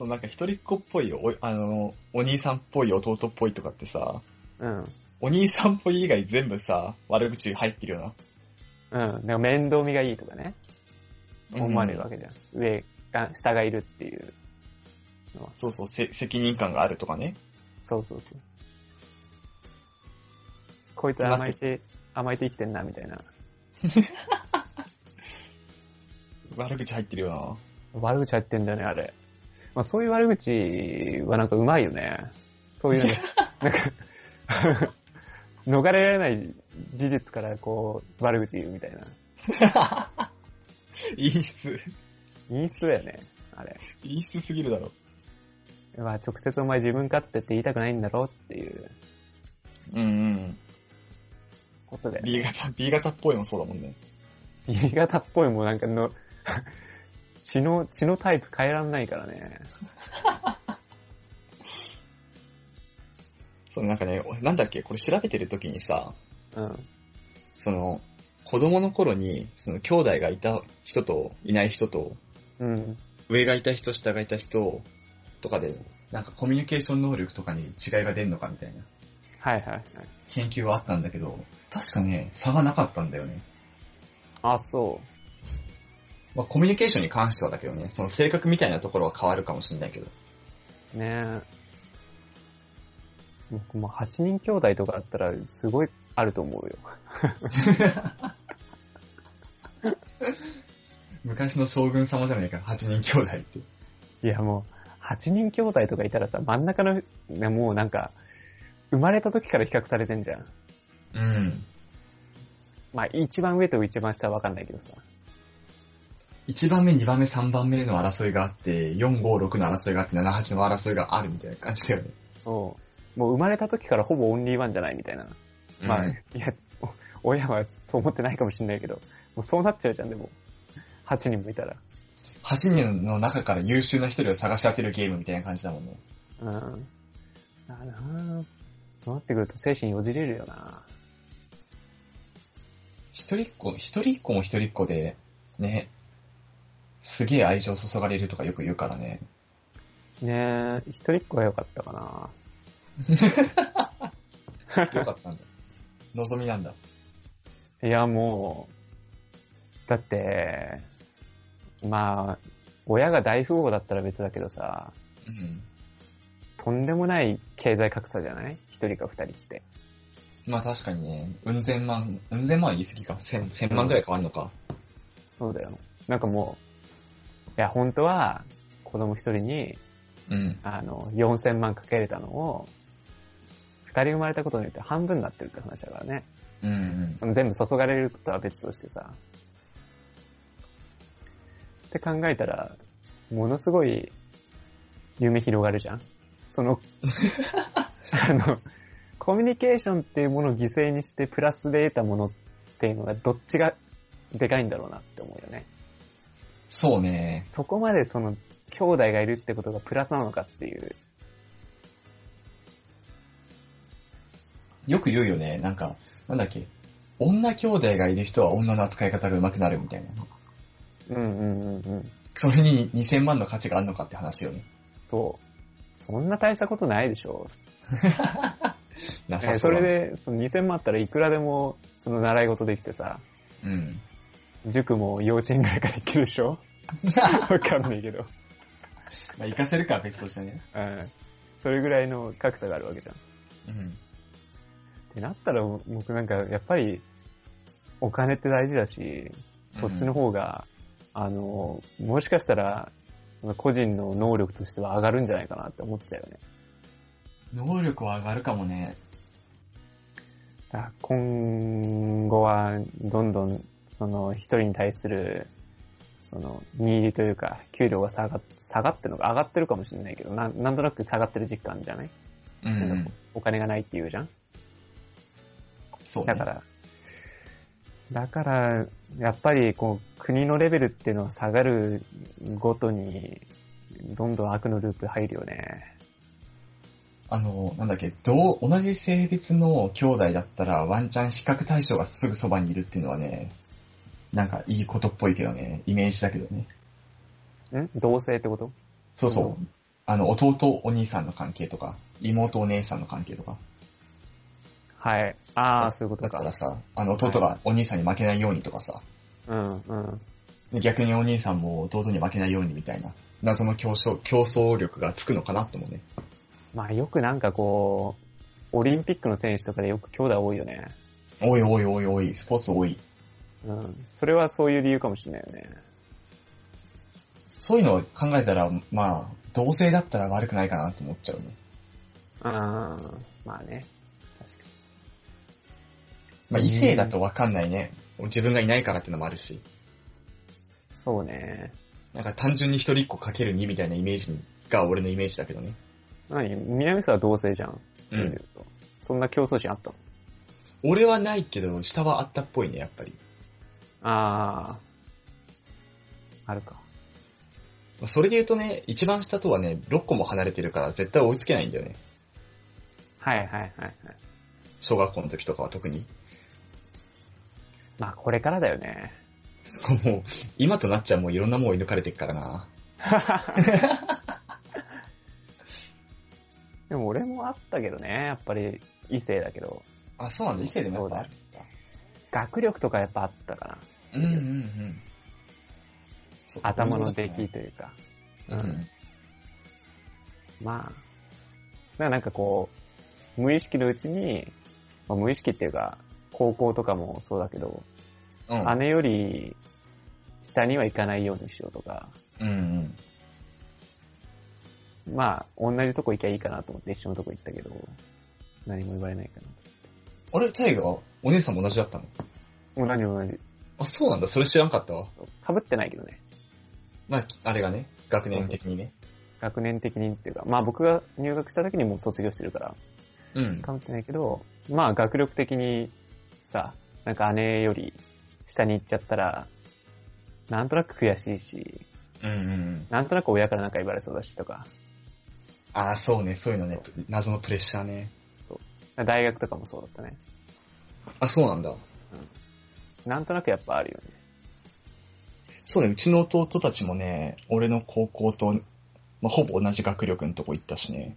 そうなんか一人っ子っぽいお、あの、お兄さんっぽい弟っぽいとかってさ、うん。お兄さんっぽい以外全部さ、悪口入ってるよな。うん。なんか面倒見がいいとかね、思われるわけ。けじゃん。上が、下がいるっていうのは。そうそう、せ責任感があるとかね。そうそうそう。こいつ甘えて、甘えて生きてんな、みたいな。[laughs] 悪口入ってるよな。悪口入ってんだよね、あれ。まあそういう悪口はなんかうまいよね。そういうね、なんか、[laughs] 逃れられない事実からこう、悪口言うみたいな。[laughs] 陰湿。陰湿だよね、あれ。陰湿すぎるだろ。まあ直接お前自分勝手って言いたくないんだろっていううんうん。ことで、B 型、B 型っぽいもそうだもんね。B 型っぽいもなんかの、血の、血のタイプ変えらんないからね。[laughs] そう、なんかね、なんだっけ、これ調べてる時にさ、うん。その、子供の頃に、その兄弟がいた人といない人と、うん。上がいた人、下がいた人とかで、なんかコミュニケーション能力とかに違いが出るのかみたいなはいはいはい。研究はあったんだけど、確かね、差がなかったんだよね。あ、そまあ、コミュニケーションに関してはだけどね、その性格みたいなところは変わるかもしれないけど。う。ねえ。僕も8人兄弟とかあったら、すごいあると思うよ。[laughs] 昔の将軍様じゃないか、8人兄弟って。いやもう、8人兄弟とかいたらさ、真ん中の、ね、もうなんか、生まれた時から比較されてんじゃん。うん。まあ、一番上と一番下はわかんないけどさ。1番目、2番目、3番目の争いがあって、4、5、6の争いがあって、7、8の争いがあるみたいな感じだよね。おうもう生まれた時からほぼオンリーワンじゃないみたいな。まあ、うんいや、お [laughs] 親はそう思ってないかもしれないけど、もうそうなっちゃうじゃん、でも。8人もいたら。8人の中から優秀な一人を探し当てるゲームみたいな感じだもんね。うん。だなそうなってくると精神よじれるよな一人っ子、一人っ子も一人っ子で、ね、すげえ愛情注がれるとかよく言うからね。ねえ、一人っ子が良かったかな [laughs] よかったんだ。望みなんだ。いや、もう、だって、まあ、親が大富豪だったら別だけどさ、うん。とんでもない経済格差じゃない？一人か二人って。まあ確かにね、うん千万、うん千万は言い過ぎか。千、千万ぐらい変わんのか。そうだよ。なんかもう、いや、本当は、子供一人に、うん。あの、4000万かけれたのを、二人生まれたことによって半分になってるって話だからね。うんうん。その全部注がれることは別としてさ。って考えたら、ものすごい夢広がるじゃんその、[laughs] あの、コミュニケーションっていうものを犠牲にしてプラスで得たものっていうのがどっちがでかいんだろうなって思うよね。そうね。そこまでその兄弟がいるってことがプラスなのかっていう。よく言うよね。なんか、なんだっけ。女兄弟がいる人は女の扱い方が上手くなるみたいな。うんうんうんうん。それに2000万の価値があるのかって話よね。そう。そんな大したことないでしょ。[laughs] なさそそれで、その2000万あったらいくらでも、その習い事できてさ、うん。塾も幼稚園ぐらいからできるでしょ？[laughs] わかんないけど。まあ、活かせるかは別としてね。うん。それぐらいの格差があるわけじゃん。うん。ってなったら、僕なんか、やっぱり、お金って大事だし、そっちの方が、あの、もしかしたら、個人の能力としては上がるんじゃないかなって思っちゃうよね。能力は上がるかもね。今後は、どんどん、その、一人に対する、その、ニーリというか、給料が下がっ、下がってるのか上がってるかもしれないけど、なんなんとなく下がってる実感じゃない、うん、お金がないって言うじゃんそうね。だから、だから、やっぱり、こう、国のレベルっていうのは下がるごとに、どんどん悪のループ入るよね。あの、なんだっけ、どう、同じ性別の兄弟だったら、ワンチャン比較対象がすぐそばにいるっていうのはね、なんかいいことっぽいけどね、イメージだけどね。ん？同性ってこと？そうそう。あの、弟お兄さんの関係とか、妹お姉さんの関係とか。はい。ああ、そういうことか。だからさ、あの、弟がお兄さんに負けないようにとかさ、うん、うん。で逆にお兄さんも弟に負けないようにみたいな、謎の競争、競争力がつくのかなと思うね。まあよくなんかこう、オリンピックの選手とかでよく兄弟多いよね。おいおいおいおい、スポーツ多い。うん。それはそういう理由かもしれないよね。そういうのを考えたら、まあ、同性だったら悪くないかなと思っちゃうね。うん。まあね。確かまあ、異性だとわかんないね。自分がいないからってのもあるし。に。そうね。なんか単純に一人っ子かける2みたいなイメージが俺のイメージだけどね。何？南沢は同性じゃん。うそういうの言うとそんな競争心あったの？俺はないけど、下はあったっぽいね、やっぱり。ああ。あるか。それで言うとね、一番下とはね、6個も離れてるから絶対追いつけないんだよね。はいはいはいはい。小学校の時とかは特に。まあこれからだよね。もう、今となっちゃもういろんなもん追い抜かれてるからな。[laughs] でも俺もあったけどね、やっぱり異性だけど、あ、そうなんだ。異性でもやっぱあるんだ。学力とかやっぱあったかな。うんうんうん。頭の出来というか。うん。まあ。なんかこう、無意識のうちに、まあ、無意識っていうか、高校とかもそうだけど、うん。姉より下には行かないようにしようとか、うんうん。まあ、同じとこ行きゃいいかなと思って一緒のとこ行ったけど、何も言われないかあれ、タイガお姉さんも同じだったの？な。同じ同じ。あ、そうなんだ。それ知らんかったわ。被ってないけどね。まあ、あれがね、学年的にね。学年的にっていうか、まあ僕が入学した時にもう卒業してるから、うん。被ってないけど、まあ学力的にさ、なんか姉より下に行っちゃったら、なんとなく悔しいし、うんうんうん。なんとなく親からなんか言われそうだしとか、ああ、そうね。そういうのね。謎のプレッシャーね。大学とかもそうだったね。あ、そうなんだ。なんとなくやっぱあるよね。そうね。うちの弟たちもね、俺の高校と、まあ、ほぼ同じ学力のとこ行ったしね。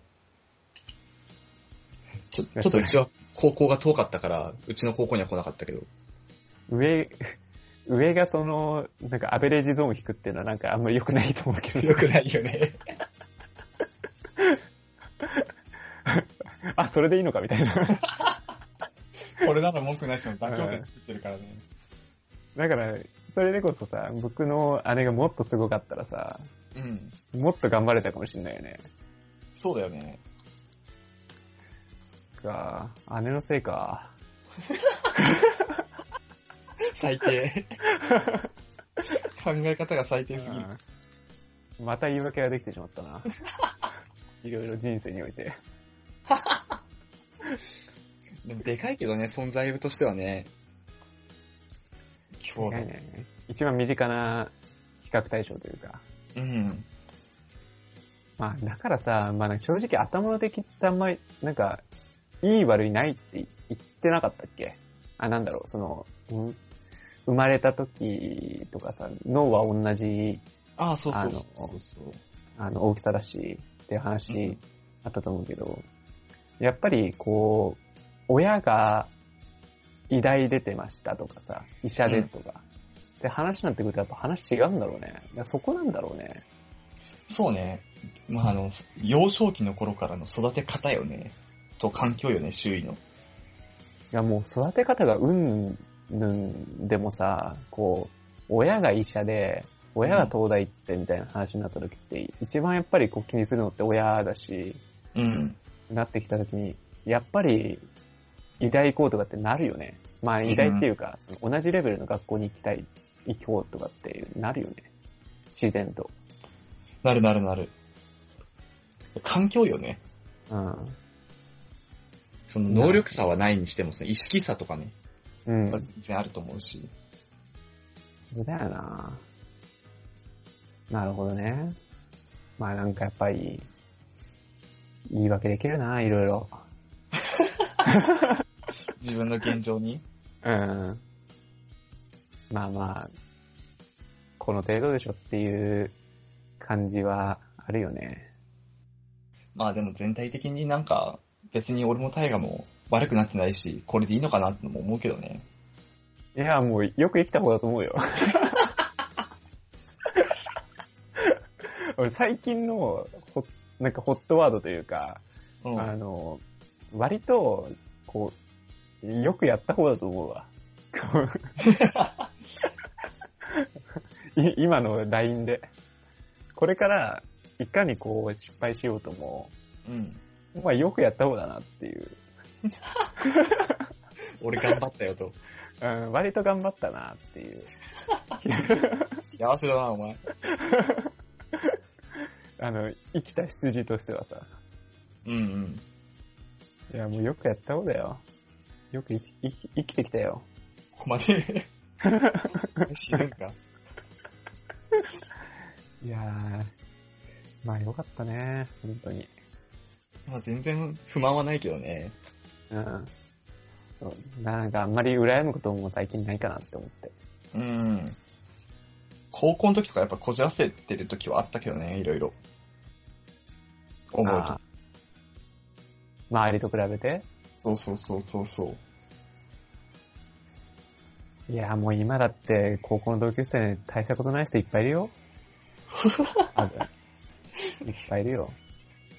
ちょ、ちょっとうちは高校が遠かったから、うちの高校には来なかったけど。上、[laughs] 上がその、なんかアベレージゾーンを引くっていうのはなんかあんまり良くないと思うけど。[laughs] よくないよね。[laughs] あ、それでいいのかみたいな。これなら文句なしの妥協点作ってるからね。だから、それでこそさ、僕の姉がもっとすごかったらさ、うん。もっと頑張れたかもしれないよね。そうだよね。か、姉のせいか。最低。考え方が最低すぎる。うんまた言い訳ができてしまったな。[laughs] いろいろ人生において。でもでかいけどね、存在としてはね。今日意外ね [laughs] 一番身近な比較対象というか。うん。まあ、だからさ、まあ、正直頭の出来ってあんまり、なんか、いい悪いないって言ってなかったっけ？あ、なんだろう、その、うん生まれた時とかさ、脳は同じ、ああ、そうそうそうそう。あの、大きさだし、っていうう話んあったと思うけど、やっぱり、こう、親が医大出てましたとかさ、医者ですとか、って話になってくるとやっぱ話違うんだろうね。そこなんだろうね。そうね。まあ、あの、幼少期の頃からの育て方よね。と環境よね、周囲の。いやもう育て方がうんぬんでもさ、こう、親が医者で、親が東大行ってみたいな話になった時って、一番やっぱりこう気にするのって親だし、うん。なってきた時に、やっぱり、医大行こうとかってなるよね。まあ医大っていうか、その同じレベルの学校に行きたい、行こうとかってなるよね。自然と。なるなるなる。環境よね。うん。その能力差はないにしてもさ、意識差とかね、うん。全然あると思うし。そうだよななるほどね。まあなんかやっぱり、言い訳できるな、いろいろ。[laughs] 自分の現状に？うん。まあまあ、この程度でしょっていう感じはあるよね。まあでも全体的になんか、別に俺も大河も悪くなってないし、これでいいのかなってのも思うけどね。いや、もうよく生きた方だと思うよ。[laughs] 俺最近のホなんかホットワードというか、うん。あの、割と、こう、よくやった方だと思うわ。今の LINE で。これから、いかにこう失敗しようとも、うん。まあよくやった方だなっていう。[laughs] 俺頑張ったよと。うん、割と頑張ったなっていう。幸せだな、お前。[laughs] あの、生きた羊としてはさ。うんうん。いや、もうよくやった方だよ。よく生き生きてきたよ。ここまで？死ぬんか？[laughs] いやー、まあよかったね、本当に。まあ全然不満はないけどね。うん。そう。なんかあんまり羨むことも最近ないかなって思って。うん。高校の時とかやっぱこじらせてる時はあったけどね、いろいろ。思うと周りと比べて？そうそうそうそうそう。いや、もう今だって高校の同級生大したことない人いっぱいいるよ。[laughs] いっぱいいるよ。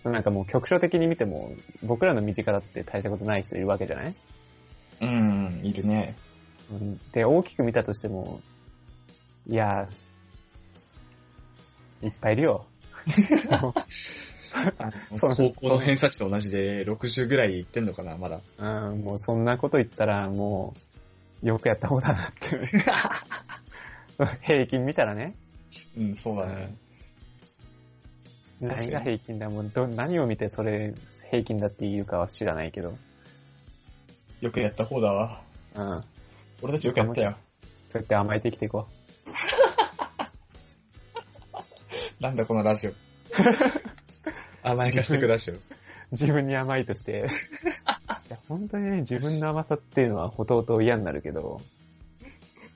なんかもう局所的に見ても、僕らの身近だって大したことない人いるわけじゃない？うん、いるね。うんで、大きく見たとしても、いや、いっぱいいるよ。[laughs] そう高校の偏差値と同じで60ぐらいいってんのかな、まだ。うん、もうそんなこと言ったら、もう、よくやった方だなって。[laughs] 平均見たらね。うん、そうだね。何が平均だ？もうど、何を見てそれ平均だって言うかは知らないけど。よくやった方だわ。うん。俺たちよくやったよ。そうやって甘えて生きていこ [laughs] なんだこのラジオ。[laughs] 甘やかしてくラジオ。う。[laughs] 自分に甘いとして。[laughs] いや本当にね、自分の甘さっていうのはほとほと嫌になるけど。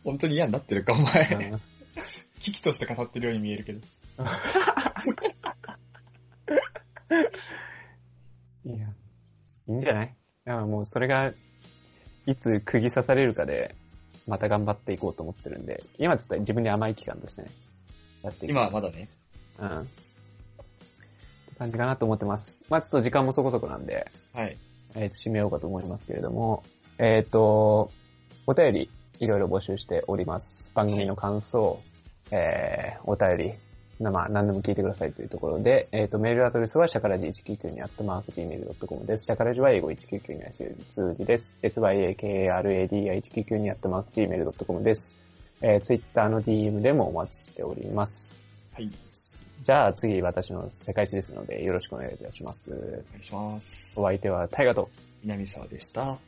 本当に嫌になってるか、おう前。ん危機として語ってるように見えるけど。[laughs] いや、いいんじゃない？だからもうそれが、いつ釘刺されるかで、また頑張っていこうと思ってるんで、今ちょっと自分に甘い期間としてね、やって。今はまだね。うん。感じかなと思ってます。まあちょっと時間もそこそこなんで、はい。えーと、締めようかと思いますけれども、えっ、と、お便り、いろいろ募集しております。番組の感想、えー、お便り、なまあ、何でも聞いてくださいというところで、えっ、と、メールアドレスは、シャカラジ199に、アットマーク gmail.com です。シャカラジは英語199には数字です。syakaradi199 に、アットマーク gmail.com です。えー、ツイッターの DM でもお待ちしております。はい。じゃあ、次、私の世界史ですので、よろしくお願いいたします。お願いしますお。相手は、タイガと、南沢でした。